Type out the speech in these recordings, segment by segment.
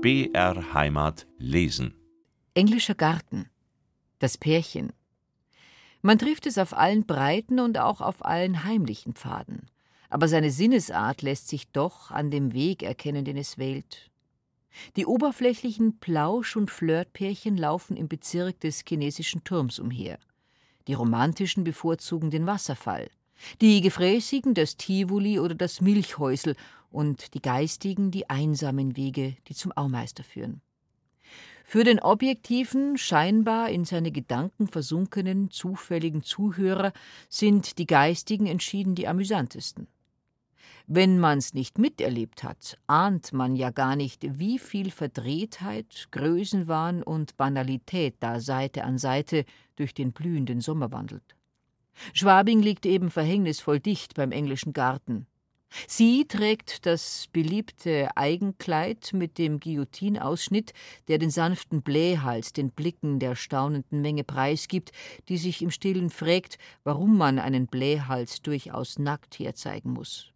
BR Heimat lesen. Englischer Garten. Das Pärchen. Man trifft es auf allen breiten und auch auf allen heimlichen Pfaden. Aber seine Sinnesart lässt sich doch an dem Weg erkennen, den es wählt. Die oberflächlichen Plausch- und Flirtpärchen laufen im Bezirk des chinesischen Turms umher. Die romantischen bevorzugen den Wasserfall. Die Gefräßigen das Tivoli oder das Milchhäusel und die Geistigen die einsamen Wege, die zum Aumeister führen. Für den objektiven, scheinbar in seine Gedanken versunkenen, zufälligen Zuhörer sind die Geistigen entschieden die amüsantesten. Wenn man's nicht miterlebt hat, ahnt man ja gar nicht, wie viel Verdrehtheit, Größenwahn und Banalität da Seite an Seite durch den blühenden Sommer wandelt. Schwabing liegt eben verhängnisvoll dicht beim englischen Garten. Sie trägt das beliebte Eigenkleid mit dem Guillotinausschnitt, der den sanften Blähhals den Blicken der staunenden Menge preisgibt, die sich im Stillen fragt, warum man einen Blähhals durchaus nackt herzeigen muss.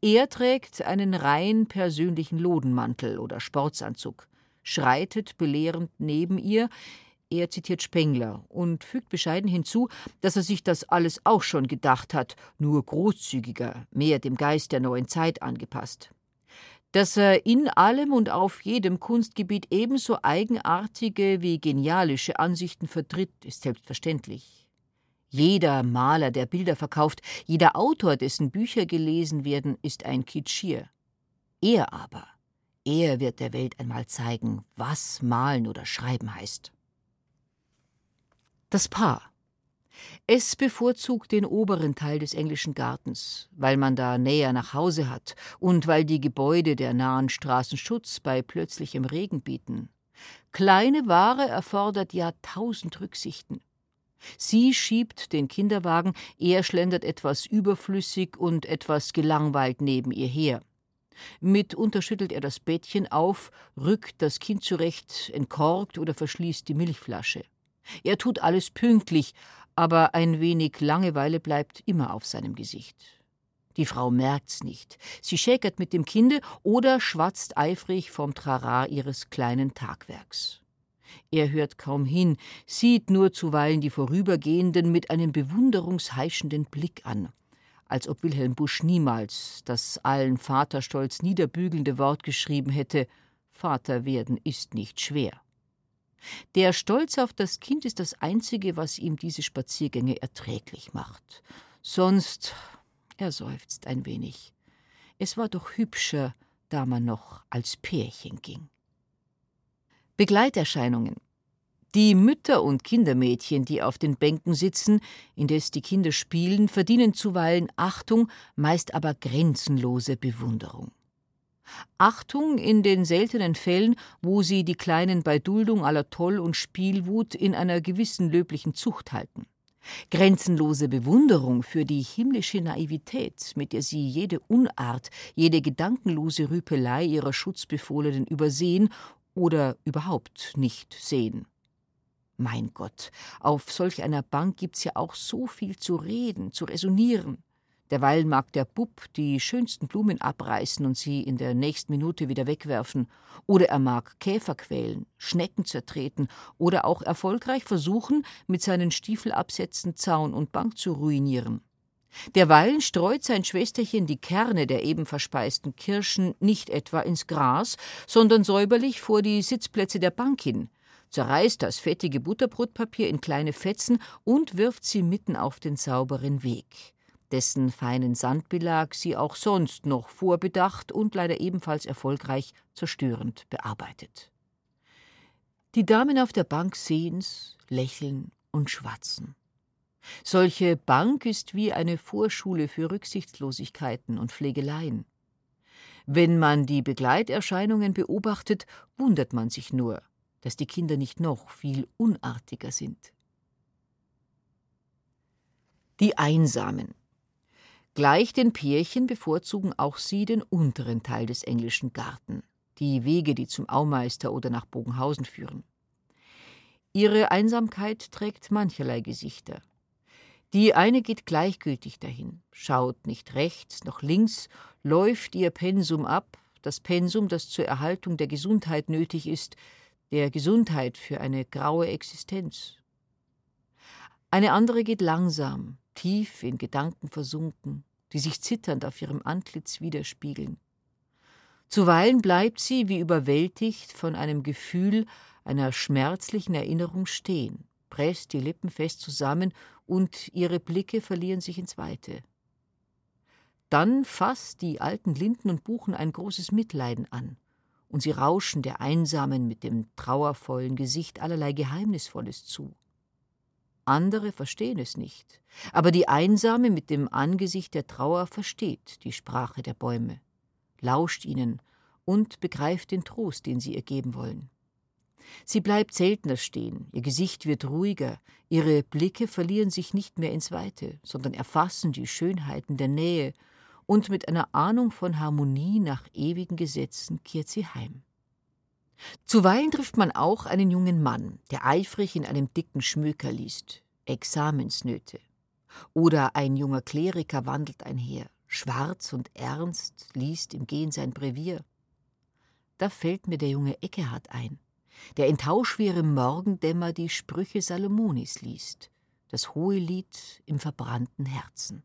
Er trägt einen rein persönlichen Lodenmantel oder Sportsanzug, schreitet belehrend neben ihr, er zitiert Spengler und fügt bescheiden hinzu, dass er sich das alles auch schon gedacht hat, nur großzügiger, mehr dem Geist der neuen Zeit angepasst. Dass er in allem und auf jedem Kunstgebiet ebenso eigenartige wie genialische Ansichten vertritt, ist selbstverständlich. Jeder Maler, der Bilder verkauft, jeder Autor, dessen Bücher gelesen werden, ist ein Kitschier. Er aber, er wird der Welt einmal zeigen, was malen oder schreiben heißt. Das Paar. Es bevorzugt den oberen Teil des englischen Gartens, weil man da näher nach Hause hat und weil die Gebäude der nahen Straßen Schutz bei plötzlichem Regen bieten. Kleine Ware erfordert ja tausend Rücksichten. Sie schiebt den Kinderwagen, er schlendert etwas überflüssig und etwas gelangweilt neben ihr her. Mitunter schüttelt er das Bettchen auf, rückt das Kind zurecht, entkorkt oder verschließt die Milchflasche. Er tut alles pünktlich, aber ein wenig Langeweile bleibt immer auf seinem Gesicht. Die Frau merkt's nicht. Sie schäkert mit dem Kinde oder schwatzt eifrig vom Trara ihres kleinen Tagwerks. Er hört kaum hin, sieht nur zuweilen die Vorübergehenden mit einem bewunderungsheischenden Blick an, als ob Wilhelm Busch niemals das allen Vaterstolz niederbügelnde Wort geschrieben hätte Vater werden ist nicht schwer. Der Stolz auf das Kind ist das Einzige, was ihm diese Spaziergänge erträglich macht. Sonst, er seufzt ein wenig. Es war doch hübscher, da man noch als Pärchen ging. Begleiterscheinungen. Die Mütter und Kindermädchen, die auf den Bänken sitzen, indes die Kinder spielen, verdienen zuweilen Achtung, meist aber grenzenlose Bewunderung. Achtung in den seltenen Fällen, wo sie die Kleinen bei Duldung aller Toll- und Spielwut in einer gewissen löblichen Zucht halten. Grenzenlose Bewunderung für die himmlische Naivität, mit der sie jede Unart, jede gedankenlose Rüpelei ihrer Schutzbefohlenen übersehen oder überhaupt nicht sehen. Mein Gott, auf solch einer Bank gibt's ja auch so viel zu reden, zu resonieren. Derweil mag der Bub die schönsten Blumen abreißen und sie in der nächsten Minute wieder wegwerfen, oder er mag Käfer quälen, Schnecken zertreten oder auch erfolgreich versuchen, mit seinen Stiefelabsätzen Zaun und Bank zu ruinieren. Derweilen streut sein Schwesterchen die Kerne der eben verspeisten Kirschen nicht etwa ins Gras, sondern säuberlich vor die Sitzplätze der Bank hin, zerreißt das fettige Butterbrotpapier in kleine Fetzen und wirft sie mitten auf den sauberen Weg dessen feinen Sandbelag sie auch sonst noch vorbedacht und leider ebenfalls erfolgreich zerstörend bearbeitet. Die Damen auf der Bank sehen's, lächeln und schwatzen. Solche Bank ist wie eine Vorschule für Rücksichtslosigkeiten und Pflegeleien. Wenn man die Begleiterscheinungen beobachtet, wundert man sich nur, dass die Kinder nicht noch viel unartiger sind. Die Einsamen Gleich den Pärchen bevorzugen auch sie den unteren Teil des englischen Garten, die Wege, die zum Aumeister oder nach Bogenhausen führen. Ihre Einsamkeit trägt mancherlei Gesichter. Die eine geht gleichgültig dahin, schaut nicht rechts noch links, läuft ihr Pensum ab, das Pensum, das zur Erhaltung der Gesundheit nötig ist, der Gesundheit für eine graue Existenz. Eine andere geht langsam, tief in Gedanken versunken, die sich zitternd auf ihrem Antlitz widerspiegeln. Zuweilen bleibt sie wie überwältigt von einem Gefühl einer schmerzlichen Erinnerung stehen, presst die Lippen fest zusammen und ihre Blicke verlieren sich ins Weite. Dann fasst die alten Linden und Buchen ein großes Mitleiden an, und sie rauschen der Einsamen mit dem trauervollen Gesicht allerlei Geheimnisvolles zu. Andere verstehen es nicht, aber die Einsame mit dem Angesicht der Trauer versteht die Sprache der Bäume, lauscht ihnen und begreift den Trost, den sie ihr geben wollen. Sie bleibt seltener stehen, ihr Gesicht wird ruhiger, ihre Blicke verlieren sich nicht mehr ins Weite, sondern erfassen die Schönheiten der Nähe, und mit einer Ahnung von Harmonie nach ewigen Gesetzen kehrt sie heim. Zuweilen trifft man auch einen jungen Mann, der eifrig in einem dicken Schmöker liest, Examensnöte. Oder ein junger Kleriker wandelt einher, schwarz und ernst, liest im Gehen sein Brevier. Da fällt mir der junge Eckehard ein, der in tauschwerem Morgendämmer die Sprüche Salomonis liest, das hohe Lied im verbrannten Herzen.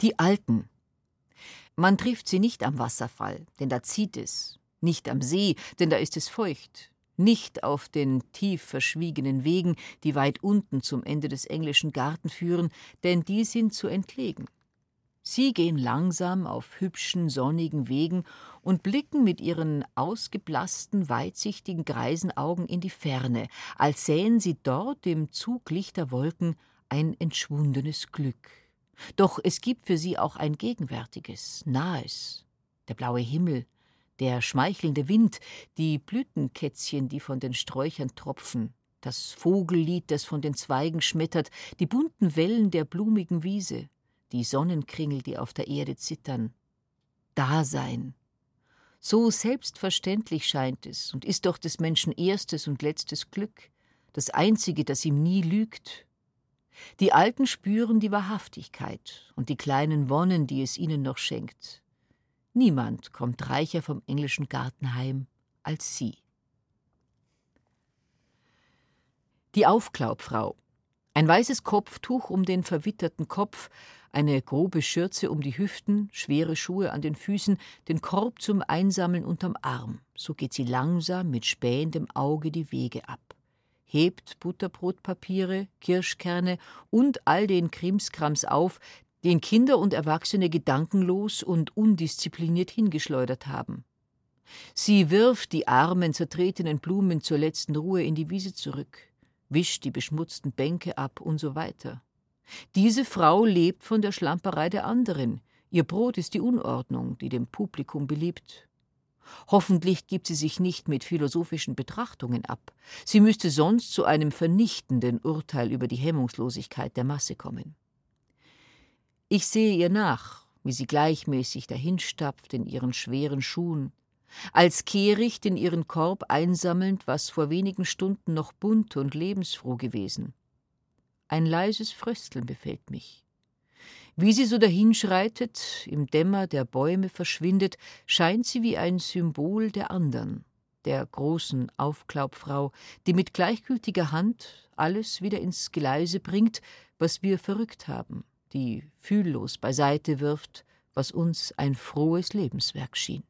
Die Alten. Man trifft sie nicht am Wasserfall, denn da zieht es, nicht am See, denn da ist es feucht, nicht auf den tief verschwiegenen Wegen, die weit unten zum Ende des englischen Garten führen, denn die sind zu entlegen. Sie gehen langsam auf hübschen, sonnigen Wegen und blicken mit ihren ausgeblassten, weitsichtigen Greisenaugen in die Ferne, als sähen sie dort im Zug lichter Wolken ein entschwundenes Glück. Doch es gibt für sie auch ein gegenwärtiges, nahes, der blaue Himmel, der schmeichelnde Wind, die Blütenkätzchen, die von den Sträuchern tropfen, das Vogellied, das von den Zweigen schmettert, die bunten Wellen der blumigen Wiese, die Sonnenkringel, die auf der Erde zittern. Dasein. So selbstverständlich scheint es und ist doch des Menschen erstes und letztes Glück, das einzige, das ihm nie lügt. Die Alten spüren die Wahrhaftigkeit und die kleinen Wonnen, die es ihnen noch schenkt. Niemand kommt reicher vom englischen Garten heim als sie. Die Aufklaubfrau. Ein weißes Kopftuch um den verwitterten Kopf, eine grobe Schürze um die Hüften, schwere Schuhe an den Füßen, den Korb zum Einsammeln unterm Arm. So geht sie langsam mit spähendem Auge die Wege ab, hebt Butterbrotpapiere, Kirschkerne und all den Krimskrams auf, den Kinder und Erwachsene gedankenlos und undiszipliniert hingeschleudert haben. Sie wirft die armen, zertretenen Blumen zur letzten Ruhe in die Wiese zurück, wischt die beschmutzten Bänke ab und so weiter. Diese Frau lebt von der Schlamperei der anderen. Ihr Brot ist die Unordnung, die dem Publikum beliebt. Hoffentlich gibt sie sich nicht mit philosophischen Betrachtungen ab. Sie müsste sonst zu einem vernichtenden Urteil über die Hemmungslosigkeit der Masse kommen. Ich sehe ihr nach, wie sie gleichmäßig dahinstapft in ihren schweren Schuhen, als Kehricht in ihren Korb einsammelnd, was vor wenigen Stunden noch bunt und lebensfroh gewesen. Ein leises Frösteln befällt mich. Wie sie so dahinschreitet, im Dämmer der Bäume verschwindet, scheint sie wie ein Symbol der andern, der großen Aufklaubfrau, die mit gleichgültiger Hand alles wieder ins Geleise bringt, was wir verrückt haben die fühllos beiseite wirft, was uns ein frohes Lebenswerk schien.